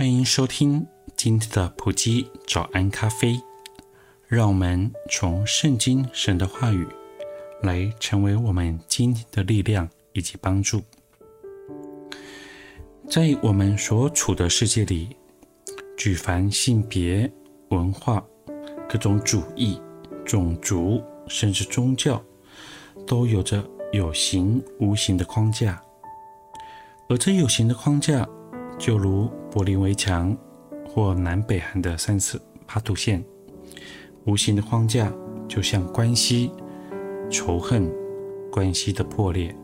欢迎收听今天的普基早安咖啡，让我们从圣经神的话语来成为我们今天的力量以及帮助。在我们所处的世界里，举凡性别、文化、各种主义、种族，甚至宗教，都有着有形无形的框架，而这有形的框架，就如柏林围墙或南北韩的三次八度线，无形的框架就像关系、仇恨、关系的破裂。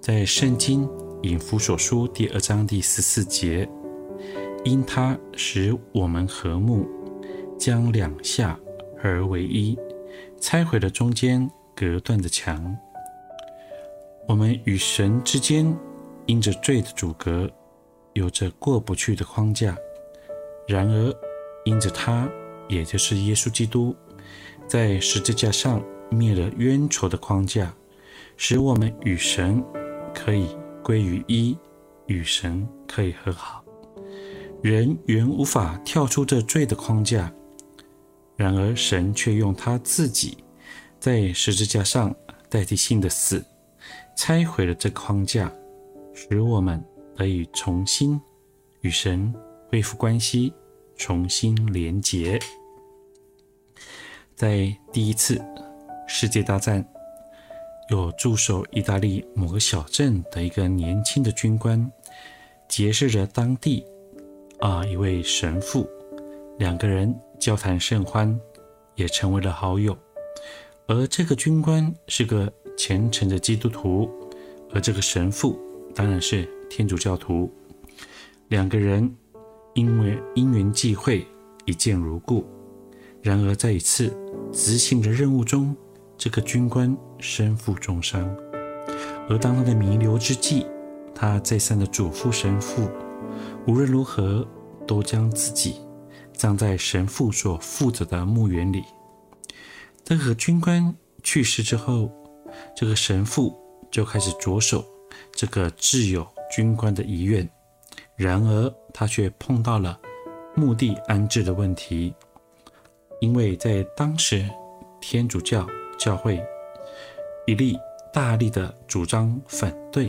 在圣经引夫所书第二章第十四节，因他使我们和睦，将两下而为一，拆毁了中间隔断的墙。我们与神之间。因着罪的阻隔，有着过不去的框架。然而，因着他，也就是耶稣基督，在十字架上灭了冤仇的框架，使我们与神可以归于一，与神可以和好。人原无法跳出这罪的框架，然而神却用他自己在十字架上代替性的死，拆毁了这框架。使我们得以重新与神恢复关系，重新连结。在第一次世界大战，有驻守意大利某个小镇的一个年轻的军官，结识了当地啊一位神父，两个人交谈甚欢，也成为了好友。而这个军官是个虔诚的基督徒，而这个神父。当然是天主教徒，两个人因为因缘际会，一见如故。然而在一次执行的任务中，这个军官身负重伤。而当他的弥留之际，他再三的嘱咐神父，无论如何都将自己葬在神父所负责的墓园里。这个军官去世之后，这个神父就开始着手。这个挚友军官的遗愿，然而他却碰到了墓地安置的问题，因为在当时天主教教会一力大力的主张反对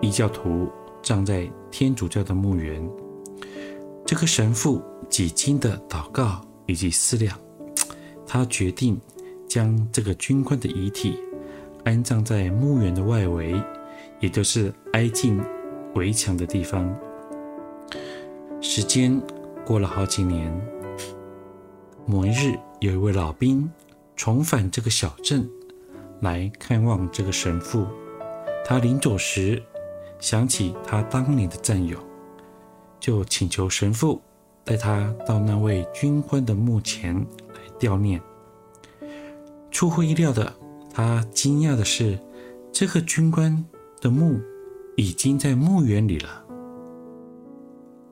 异教徒葬在天主教的墓园。这个神父几经的祷告以及思量，他决定将这个军官的遗体安葬在墓园的外围。也就是挨近围墙的地方。时间过了好几年，某一日，有一位老兵重返这个小镇来看望这个神父。他临走时想起他当年的战友，就请求神父带他到那位军官的墓前来吊念。出乎意料的，他惊讶的是，这个军官。的墓已经在墓园里了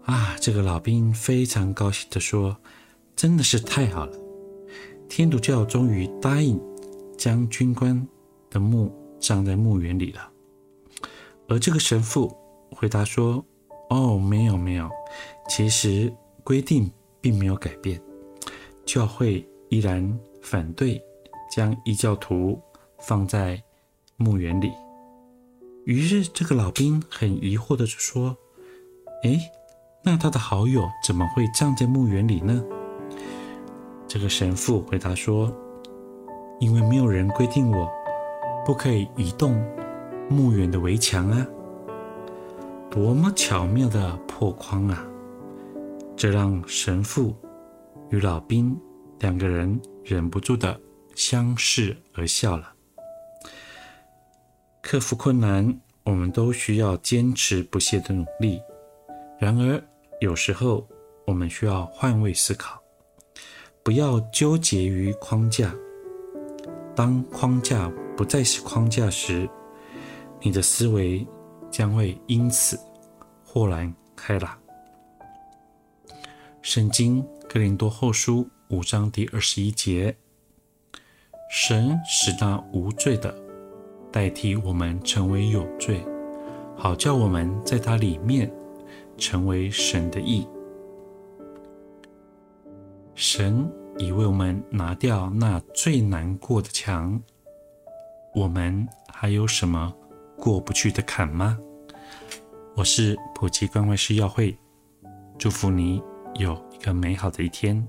啊！这个老兵非常高兴地说：“真的是太好了，天主教终于答应将军官的墓葬在墓园里了。”而这个神父回答说：“哦，没有没有，其实规定并没有改变，教会依然反对将异教徒放在墓园里。”于是，这个老兵很疑惑地说：“诶，那他的好友怎么会葬在墓园里呢？”这个神父回答说：“因为没有人规定我不可以移动墓园的围墙啊！多么巧妙的破框啊！”这让神父与老兵两个人忍不住地相视而笑了。克服困难，我们都需要坚持不懈的努力。然而，有时候我们需要换位思考，不要纠结于框架。当框架不再是框架时，你的思维将会因此豁然开朗。圣经哥林多后书五章第二十一节：神使那无罪的代替我们成为有罪，好叫我们在他里面成为神的义。神已为我们拿掉那最难过的墙，我们还有什么过不去的坎吗？我是埔基关怀师耀慧，祝福你有一个美好的一天。